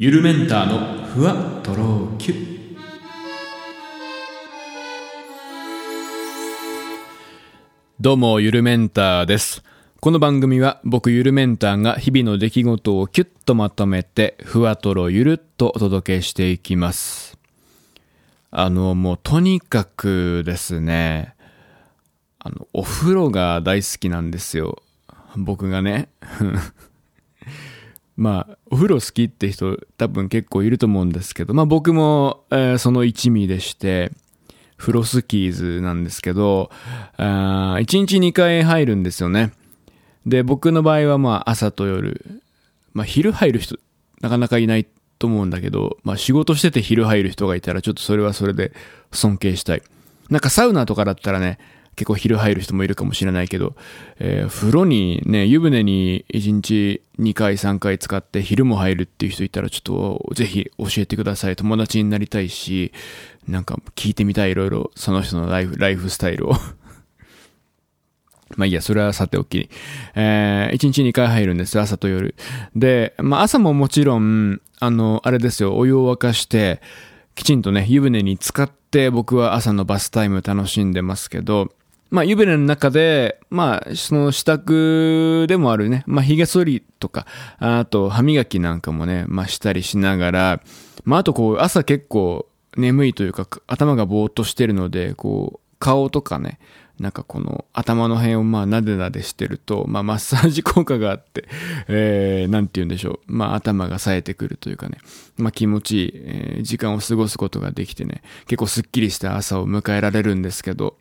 ゆるメンターのふわとろきゅどうもゆるメンターです。この番組は僕ゆるメンターが日々の出来事をキュッとまとめてふわとろゆるっとお届けしていきます。あのもうとにかくですねあのお風呂が大好きなんですよ。僕がね。まあ、お風呂好きって人多分結構いると思うんですけど、まあ僕も、えーその一味でして、風呂スキーズなんですけど、あ1日2回入るんですよね。で、僕の場合はまあ朝と夜、まあ昼入る人なかなかいないと思うんだけど、まあ仕事してて昼入る人がいたらちょっとそれはそれで尊敬したい。なんかサウナとかだったらね、結構昼入る人もいるかもしれないけど、えー風呂にね、湯船に1日2回3回使って昼も入るっていう人いたらちょっとぜひ教えてください。友達になりたいし、なんか聞いてみたいいろいろその人のライフ、ライフスタイルを。まあいいや、それはさておき。えー、1日2回入るんです、朝と夜。で、まあ朝ももちろん、あの、あれですよ、お湯を沸かして、きちんとね、湯船に浸かって僕は朝のバスタイム楽しんでますけど、まあ湯船の中で、まあその支度でもあるね、まあ髭剃りとか、あと歯磨きなんかもね、まあしたりしながら、まああとこう朝結構眠いというか頭がぼーっとしてるので、こう顔とかね、なんかこの頭の辺をまあなでなでしてると、まあマッサージ効果があって、えー、なんて言うんでしょう。まあ頭が冴えてくるというかね、まあ気持ちいい、えー時間を過ごすことができてね、結構スッキリした朝を迎えられるんですけど、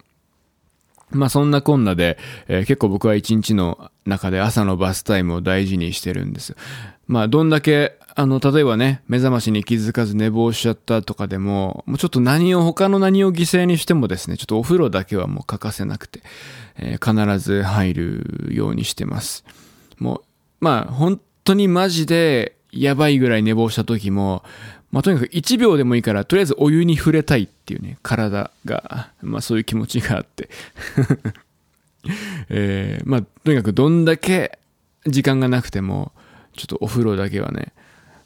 まあそんなこんなで、えー結構僕は一日の中で朝のバスタイムを大事にしてるんです。まあどんだけ、あの、例えばね、目覚ましに気づかず寝坊しちゃったとかでも、もうちょっと何を、他の何を犠牲にしてもですね、ちょっとお風呂だけはもう欠かせなくて、えー必ず入るようにしてます。もう、まあ本当にマジでやばいぐらい寝坊した時も、まあとにかく1秒でもいいから、とりあえずお湯に触れたいっていうね、体が、まあそういう気持ちがあって。えーまあとにかくどんだけ時間がなくても、ちょっとお風呂だけはね、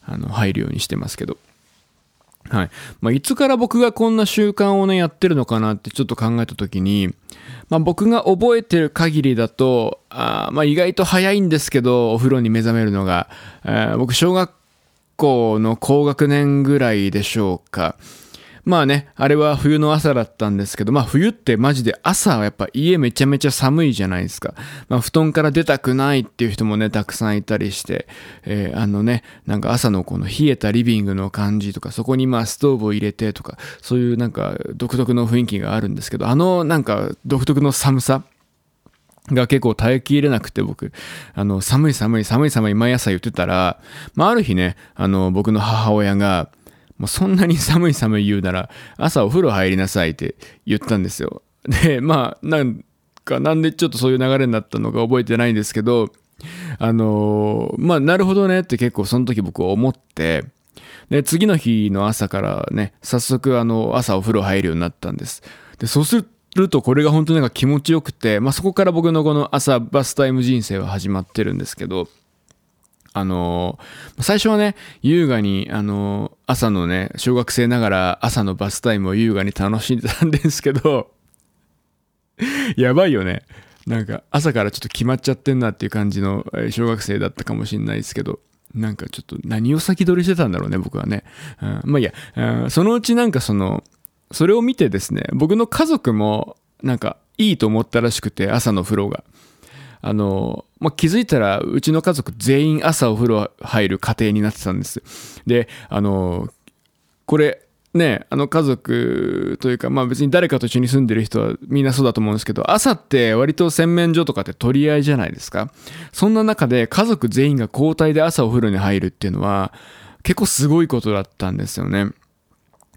あの、入るようにしてますけど。はい。まあ、いつから僕がこんな習慣をね、やってるのかなってちょっと考えたときに、まあ、僕が覚えてる限りだと、あまあ、意外と早いんですけど、お風呂に目覚めるのが、えー僕、小学校の高学年ぐらいでしょうか。まあね、あれは冬の朝だったんですけど、まあ冬ってマジで朝はやっぱ家めちゃめちゃ寒いじゃないですか。まあ布団から出たくないっていう人もね、たくさんいたりして、えーあのね、なんか朝のこの冷えたリビングの感じとか、そこにまあストーブを入れてとか、そういうなんか独特の雰囲気があるんですけど、あのなんか独特の寒さ、が結構耐えきれなくて僕、あの、寒い寒い寒い寒い毎朝言ってたら、まあある日ね、あの、僕の母親が、もうそんなに寒い寒い言うなら、朝お風呂入りなさいって言ったんですよ。で、まあ、なんか、なんでちょっとそういう流れになったのか覚えてないんですけど、あのまあ、なるほどねって結構その時僕思って、で、次の日の朝からね、早速あの、朝お風呂入るようになったんです。で、そうするとこれが本当になんか気持ちよくて、まあ、そこから僕のこの朝バスタイム人生は始まってるんですけど、あの最初はね、優雅に、あの朝のね、小学生ながら朝のバスタイムを優雅に楽しんでたんですけど、やばいよね。なんか朝からちょっと決まっちゃってんなっていう感じの小学生だったかもしれないですけど、なんかちょっと何を先取りしてたんだろうね、僕はね。うん、まあいいや、うんそのうちなんかその、それを見てですね、僕の家族もなんかいいと思ったらしくて、朝の風呂が。あの、まあ、気づいたら、うちの家族全員朝お風呂入る家庭になってたんです。で、あの、これ、ね、あの家族というか、まあ別に誰かと一緒に住んでる人はみんなそうだと思うんですけど、朝って割と洗面所とかって取り合いじゃないですか。そんな中で家族全員が交代で朝お風呂に入るっていうのは、結構すごいことだったんですよね。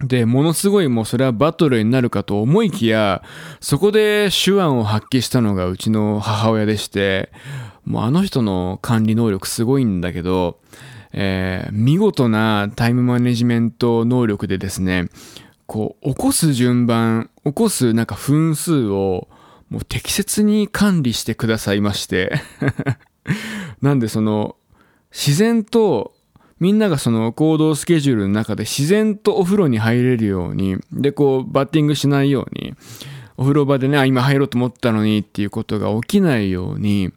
で、ものすごいもうそれはバトルになるかと思いきや、そこで手腕を発揮したのがうちの母親でして、もうあの人の管理能力すごいんだけど、えー見事なタイムマネジメント能力でですね、こう、起こす順番、起こすなんか分数をもう適切に管理してくださいまして、なんでその、自然とみんながその行動スケジュールの中で自然とお風呂に入れるように、で、こう、バッティングしないように、お風呂場でね、あ、今入ろうと思ったのにっていうことが起きないように、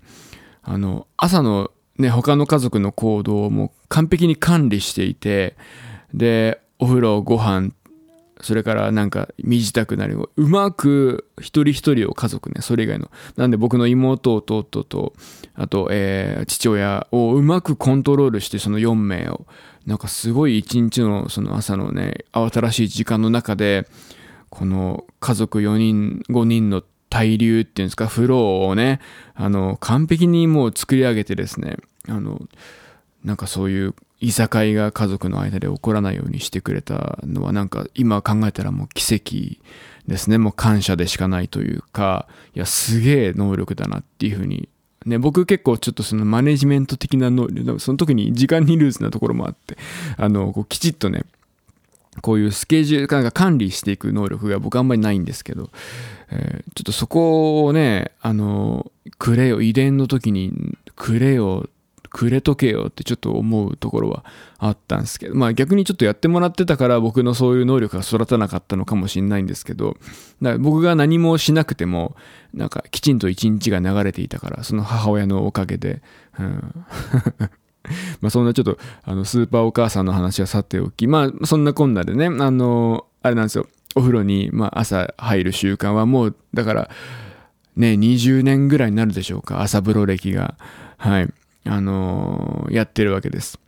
あの、朝のね、他の家族の行動をもう完璧に管理していて、で、お風呂、ご飯、それからなんか身支度なりをうまく一人一人を家族ね、それ以外の。なんで僕の妹、弟と、あと、えー、父親をうまくコントロールしてその4名を、なんかすごい一日のその朝のね、慌ただしい時間の中で、この家族4人、5人の対流っていうんですか、フローをね、あの、完璧にもう作り上げてですね、あの、なんかそういういさかいが家族の間で起こらないようにしてくれたのはなんか今考えたらもう奇跡ですね。もう感謝でしかないというか、いや、すげえ能力だなっていうふうに。ね、僕結構ちょっとそのマネジメント的な能力、その時に時間にルーズなところもあって、あの、こうきちっとね、こういうスケジュール感が管理していく能力が僕あんまりないんですけど、えー、ちょっとそこをね、あの、くれよ、遺伝の時にくれよくれとけよってちょっと思うところはあったんですけど、まあ逆にちょっとやってもらってたから僕のそういう能力が育たなかったのかもしれないんですけど、だから僕が何もしなくても、なんかきちんと一日が流れていたから、その母親のおかげで、うん、まあそんなちょっとあのスーパーお母さんの話はさておき、まあそんなこんなでね、あの、あれなんですよ、お風呂に、まあ、朝入る習慣はもう、だから、ね、20年ぐらいになるでしょうか、朝風呂歴が。はい。あのー、やってるわけです。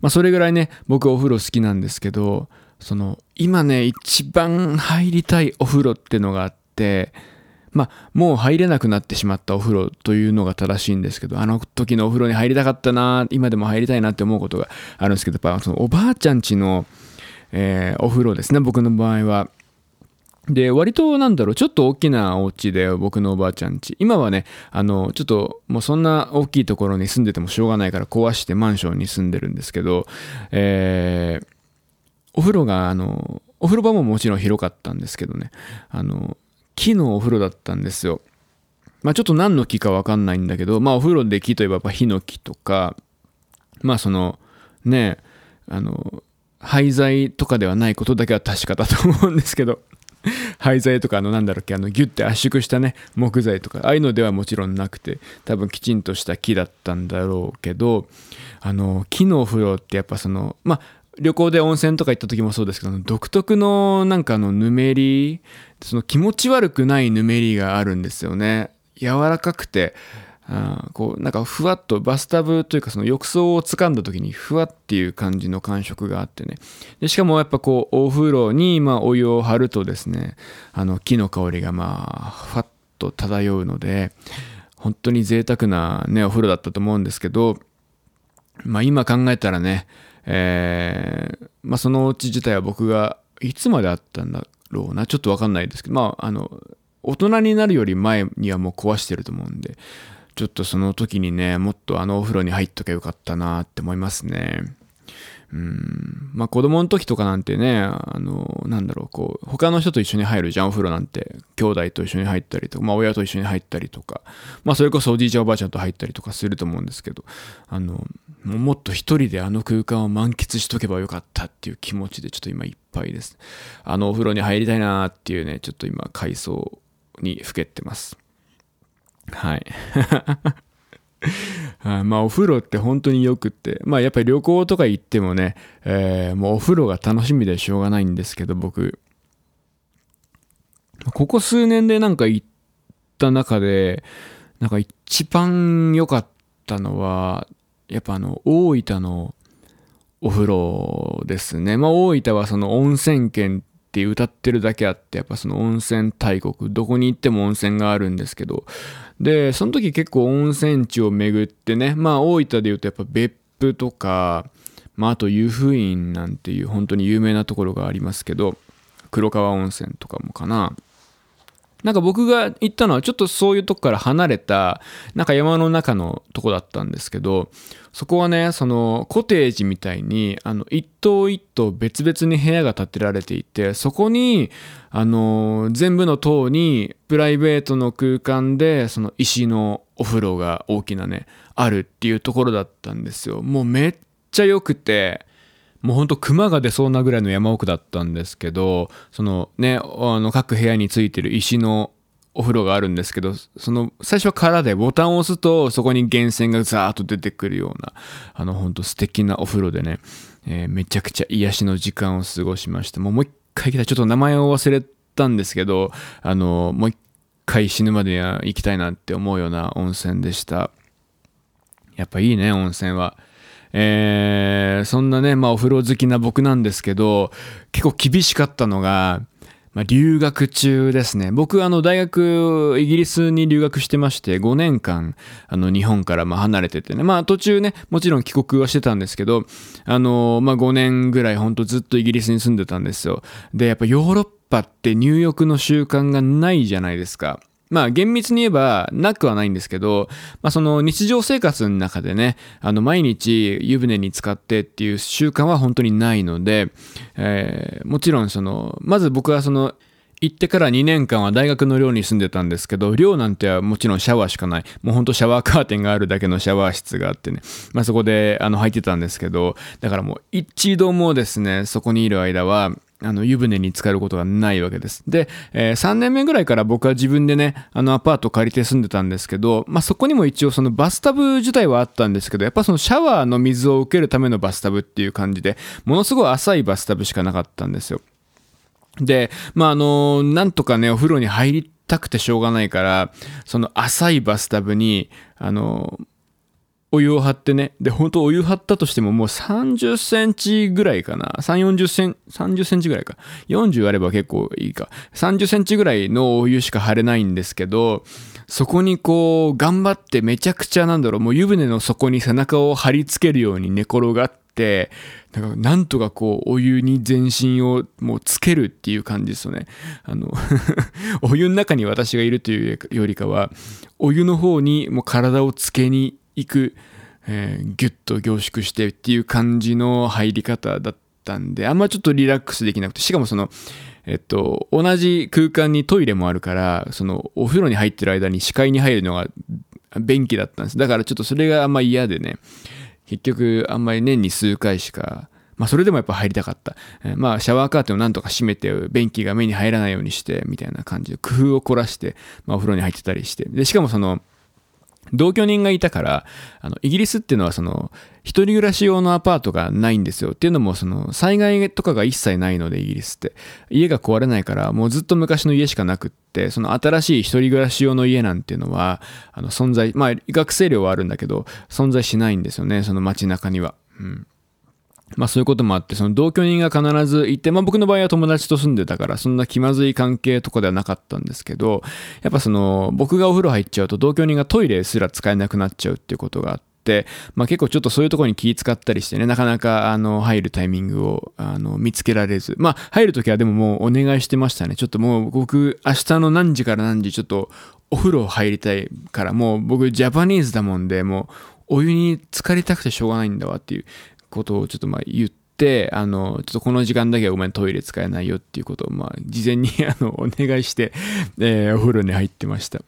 まあ、それぐらいね、僕お風呂好きなんですけど、その、今ね、一番入りたいお風呂ってのがあって、まあ、もう入れなくなってしまったお風呂というのが正しいんですけど、あの時のお風呂に入りたかったな、今でも入りたいなって思うことがあるんですけど、やっぱそのおばあちゃんちの、えー、お風呂ですね、僕の場合は。で、割となんだろう、ちょっと大きなお家で僕のおばあちゃん家。今はね、あの、ちょっともうそんな大きいところに住んでてもしょうがないから壊してマンションに住んでるんですけど、えー、お風呂が、あの、お風呂場ももちろん広かったんですけどね、あの、木のお風呂だったんですよ。まあちょっと何の木かわかんないんだけど、まあお風呂で木といえばやっぱヒノキとか、まあその、ね、あの、廃材とかではないことだけは確かだと思うんですけど、廃材とかあのなんだろうっけあのギュッて圧縮したね木材とかああいうのではもちろんなくて多分きちんとした木だったんだろうけどあの木のお風呂ってやっぱそのまあ旅行で温泉とか行った時もそうですけど独特のなんかあのぬめりその気持ち悪くないぬめりがあるんですよね。柔らかくてこうなんかふわっとバスタブというかその浴槽を掴んだ時にふわっていう感じの感触があってね。でしかもやっぱこうお風呂にまお湯を張るとですねあの木の香りがまあふわっと漂うので本当に贅沢なねお風呂だったと思うんですけどまあ今考えたらねえ、まあそのお家自体は僕がいつまであったんだろうなちょっとわかんないですけどまああの大人になるより前にはもう壊してると思うんでちょっとその時にね、もっとあのお風呂に入っとけばよかったなって思いますね。うん。まあ子供の時とかなんてね、あの、なんだろう、こう、他の人と一緒に入るじゃん、お風呂なんて。兄弟と一緒に入ったりとか、まあ親と一緒に入ったりとか、まあそれこそおじいちゃんおばあちゃんと入ったりとかすると思うんですけど、あの、もっと一人であの空間を満喫しとけばよかったっていう気持ちでちょっと今いっぱいです。あのお風呂に入りたいなっていうね、ちょっと今回想にふけってます。はい。まあお風呂って本当によくって、まあやっぱり旅行とか行ってもね、えー、もうお風呂が楽しみでしょうがないんですけど、僕、ここ数年でなんか行った中で、なんか一番良かったのは、やっぱあの、大分のお風呂ですね。まあ大分はその温泉県って歌ってるだけあって、やっぱその温泉大国、どこに行っても温泉があるんですけど、で、その時結構温泉地を巡ってね、まあ大分で言うとやっぱ別府とか、まああと湯布院なんていう本当に有名なところがありますけど、黒川温泉とかもかな。なんか僕が行ったのはちょっとそういうとこから離れた、なんか山の中のとこだったんですけど、そこはね、そのコテージみたいに、あの、一棟一棟別々に部屋が建てられていて、そこに、あの、全部の棟にプライベートの空間で、その石のお風呂が大きなね、あるっていうところだったんですよ。もうめっちゃ良くて、もうほんと熊が出そうなぐらいの山奥だったんですけど、そのね、あの各部屋についてる石のお風呂があるんですけど、その最初は空でボタンを押すとそこに源泉がザーッと出てくるような、あのほんと素敵なお風呂でね、えー、めちゃくちゃ癒しの時間を過ごしました。もう一回来たちょっと名前を忘れたんですけど、あの、もう一回死ぬまでには行きたいなって思うような温泉でした。やっぱいいね、温泉は。えー、そんなね、まあお風呂好きな僕なんですけど、結構厳しかったのが、まあ、留学中ですね。僕、あの、大学、イギリスに留学してまして、5年間、あの、日本からま離れててね。まあ、途中ね、もちろん帰国はしてたんですけど、あの、まあ、5年ぐらい、ほんとずっとイギリスに住んでたんですよ。で、やっぱヨーロッパって入浴の習慣がないじゃないですか。まあ厳密に言えばなくはないんですけど、まあその日常生活の中でね、あの毎日湯船に使ってっていう習慣は本当にないので、えー、もちろんその、まず僕はその、行ってから2年間は大学の寮に住んでたんですけど、寮なんてはもちろんシャワーしかない。もうほんとシャワーカーテンがあるだけのシャワー室があってね。まあそこであの入ってたんですけど、だからもう一度もですね、そこにいる間は、あの、湯船に浸かることがないわけです。で、えー、3年目ぐらいから僕は自分でね、あのアパート借りて住んでたんですけど、まあ、そこにも一応そのバスタブ自体はあったんですけど、やっぱそのシャワーの水を受けるためのバスタブっていう感じで、ものすごい浅いバスタブしかなかったんですよ。で、まあ、あの、なんとかね、お風呂に入りたくてしょうがないから、その浅いバスタブに、あの、お湯を張ってね。で、本当お湯張ったとしてももう30センチぐらいかな。3、40セン、30センチぐらいか。40あれば結構いいか。30センチぐらいのお湯しか張れないんですけど、そこにこう、頑張ってめちゃくちゃなんだろう、もう湯船の底に背中を張り付けるように寝転がって、なんかなんとかこう、お湯に全身をもうつけるっていう感じですよね。あの お湯の中に私がいるというよりかは、お湯の方にもう体をつけに行く、えー、ギュッと凝縮してっていう感じの入り方だったんで、あんまちょっとリラックスできなくて、しかもその、えっと、同じ空間にトイレもあるから、その、お風呂に入ってる間に視界に入るのが便器だったんです。だからちょっとそれがあんま嫌でね、結局あんまり年に数回しか、まあそれでもやっぱ入りたかった。え、まあシャワーカーテンをなんとか閉めて、便器が目に入らないようにして、みたいな感じで工夫を凝らして、まあお風呂に入ってたりして。で、しかもその、同居人がいたから、あの、イギリスっていうのはその、一人暮らし用のアパートがないんですよ。っていうのも、その、災害とかが一切ないので、イギリスって。家が壊れないから、もうずっと昔の家しかなくって、その新しい一人暮らし用の家なんていうのは、あの、存在、まあ、学生寮はあるんだけど、存在しないんですよね、その街中には。うん。まあそういうこともあって、その同居人が必ずいて、まあ僕の場合は友達と住んでたから、そんな気まずい関係とかではなかったんですけど、やっぱその、僕がお風呂入っちゃうと同居人がトイレすら使えなくなっちゃうっていうことがあって、まあ結構ちょっとそういうところに気使ったりしてね、なかなかあの、入るタイミングをあの見つけられず、まあ入るときはでももうお願いしてましたね。ちょっともう僕、明日の何時から何時ちょっとお風呂入りたいから、もう僕ジャパニーズだもんで、もうお湯に浸かりたくてしょうがないんだわっていうことをちょっとまあ言って、あの、ちょっとこの時間だけはごめんトイレ使えないよっていうことを、まあ、事前にあの、お願いして、えー、お風呂に入ってました。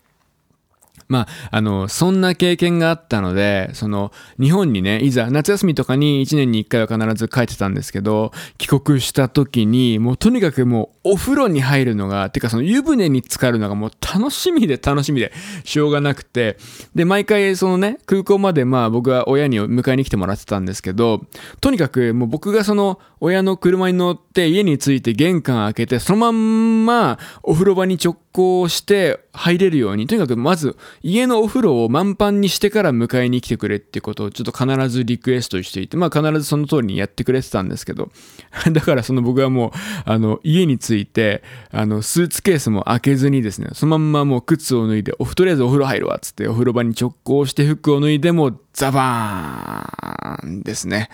まあ、あの、そんな経験があったので、その、日本にね、いざ夏休みとかに1年に1回は必ず帰ってたんですけど、帰国した時に、もうとにかくもうお風呂に入るのが、てかその湯船に浸かるのがもう楽しみで楽しみでしょうがなくて、で、毎回そのね、空港までまあ僕は親に迎えに来てもらってたんですけど、とにかくもう僕がその親の車に乗って家に着いて玄関開けて、そのまんまお風呂場に直行して入れるように、とにかくまず家のお風呂を満帆にしてから迎えに来てくれってことをちょっと必ずリクエストしていて、まあ必ずその通りにやってくれてたんですけど、だからその僕はもう、あの、家に着いて、あの、スーツケースも開けずにですね、そのまんまもう靴を脱いで、お、とりあえずお風呂入るわ、つってお風呂場に直行して服を脱いでもザバーンですね。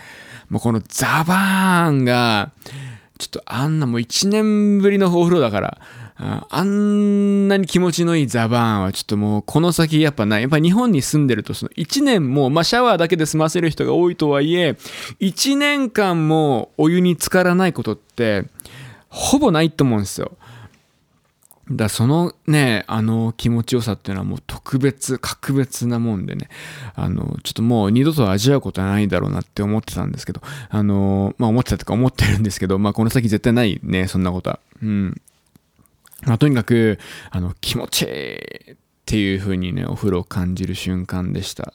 もうこのザバーンが、ちょっとあんなもう一年ぶりのお風呂だから、あんなに気持ちのいいザバーンはちょっともうこの先やっぱない。やっぱ日本に住んでるとその1年も、まあシャワーだけで済ませる人が多いとはいえ、1年間もお湯に浸からないことってほぼないと思うんですよ。だそのね、あの気持ちよさっていうのはもう特別、格別なもんでね、あの、ちょっともう二度と味わうことはないだろうなって思ってたんですけど、あの、まあ思ってたとか思ってるんですけど、まあこの先絶対ないね、そんなことは。うん。まあとにかく、あの、気持ちいいっていう風にね、お風呂を感じる瞬間でした。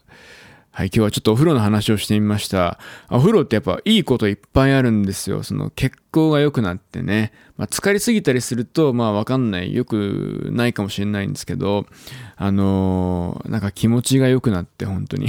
はい、今日はちょっとお風呂の話をしてみました。お風呂ってやっぱいいこといっぱいあるんですよ。その血行が良くなってね。まあ、疲れすぎたりすると、まあわかんない。よくないかもしれないんですけど、あのー、なんか気持ちが良くなって本当に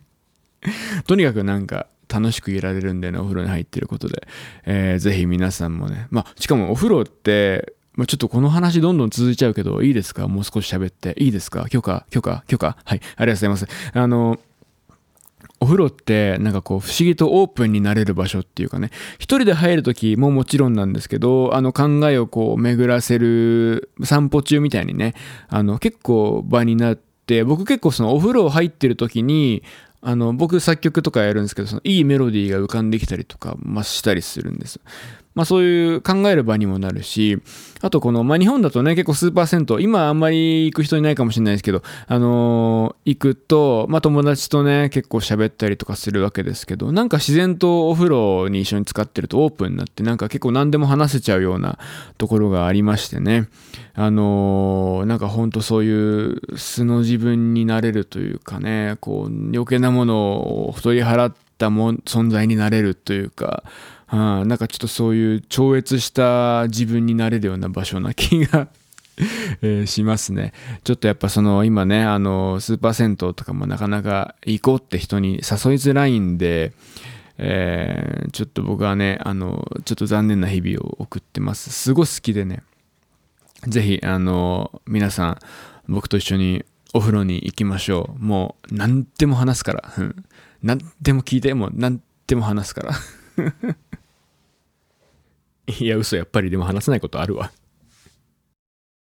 とにかくなんか楽しくいられるんでね、お風呂に入ってることで。えー、ぜひ皆さんもね。まあ、しかもお風呂って、まあ、ちょっとこの話どんどん続いちゃうけど、いいですか？もう少し喋って。いいですか？許可許可許可はい。ありがとうございます。あの、お風呂ってなんかこう不思議とオープンになれる場所っていうかね、一人で入るときももちろんなんですけど、あの考えをこう巡らせる散歩中みたいにね、あの結構場になって、僕結構そのお風呂入ってる時に、あの僕作曲とかやるんですけど、そのいいメロディーが浮かんできたりとか、ま、したりするんです。まあそういう考える場にもなるし、あとこの、まあ日本だとね、結構スーパー銭湯、今あんまり行く人いないかもしれないですけど、あのー、行くと、まあ友達とね、結構喋ったりとかするわけですけど、なんか自然とお風呂に一緒に使ってるとオープンになって、なんか結構何でも話せちゃうようなところがありましてね、あのー、なんかほんとそういう素の自分になれるというかね、こう余計なものを太り払ったも存在になれるというか、はあ、なんかちょっとそういう超越した自分になれるような場所な気が えー、しますね。ちょっとやっぱその今ね、あの、スーパー銭湯とかもなかなか行こうって人に誘いづらいんで、えー、ちょっと僕はね、あの、ちょっと残念な日々を送ってます。すごい好きでね、ぜひ、あの、皆さん、僕と一緒にお風呂に行きましょう。もう、何でも話すから。何でも聞いて、もう何でも話すから。いや、嘘、やっぱりでも話せないことあるわ。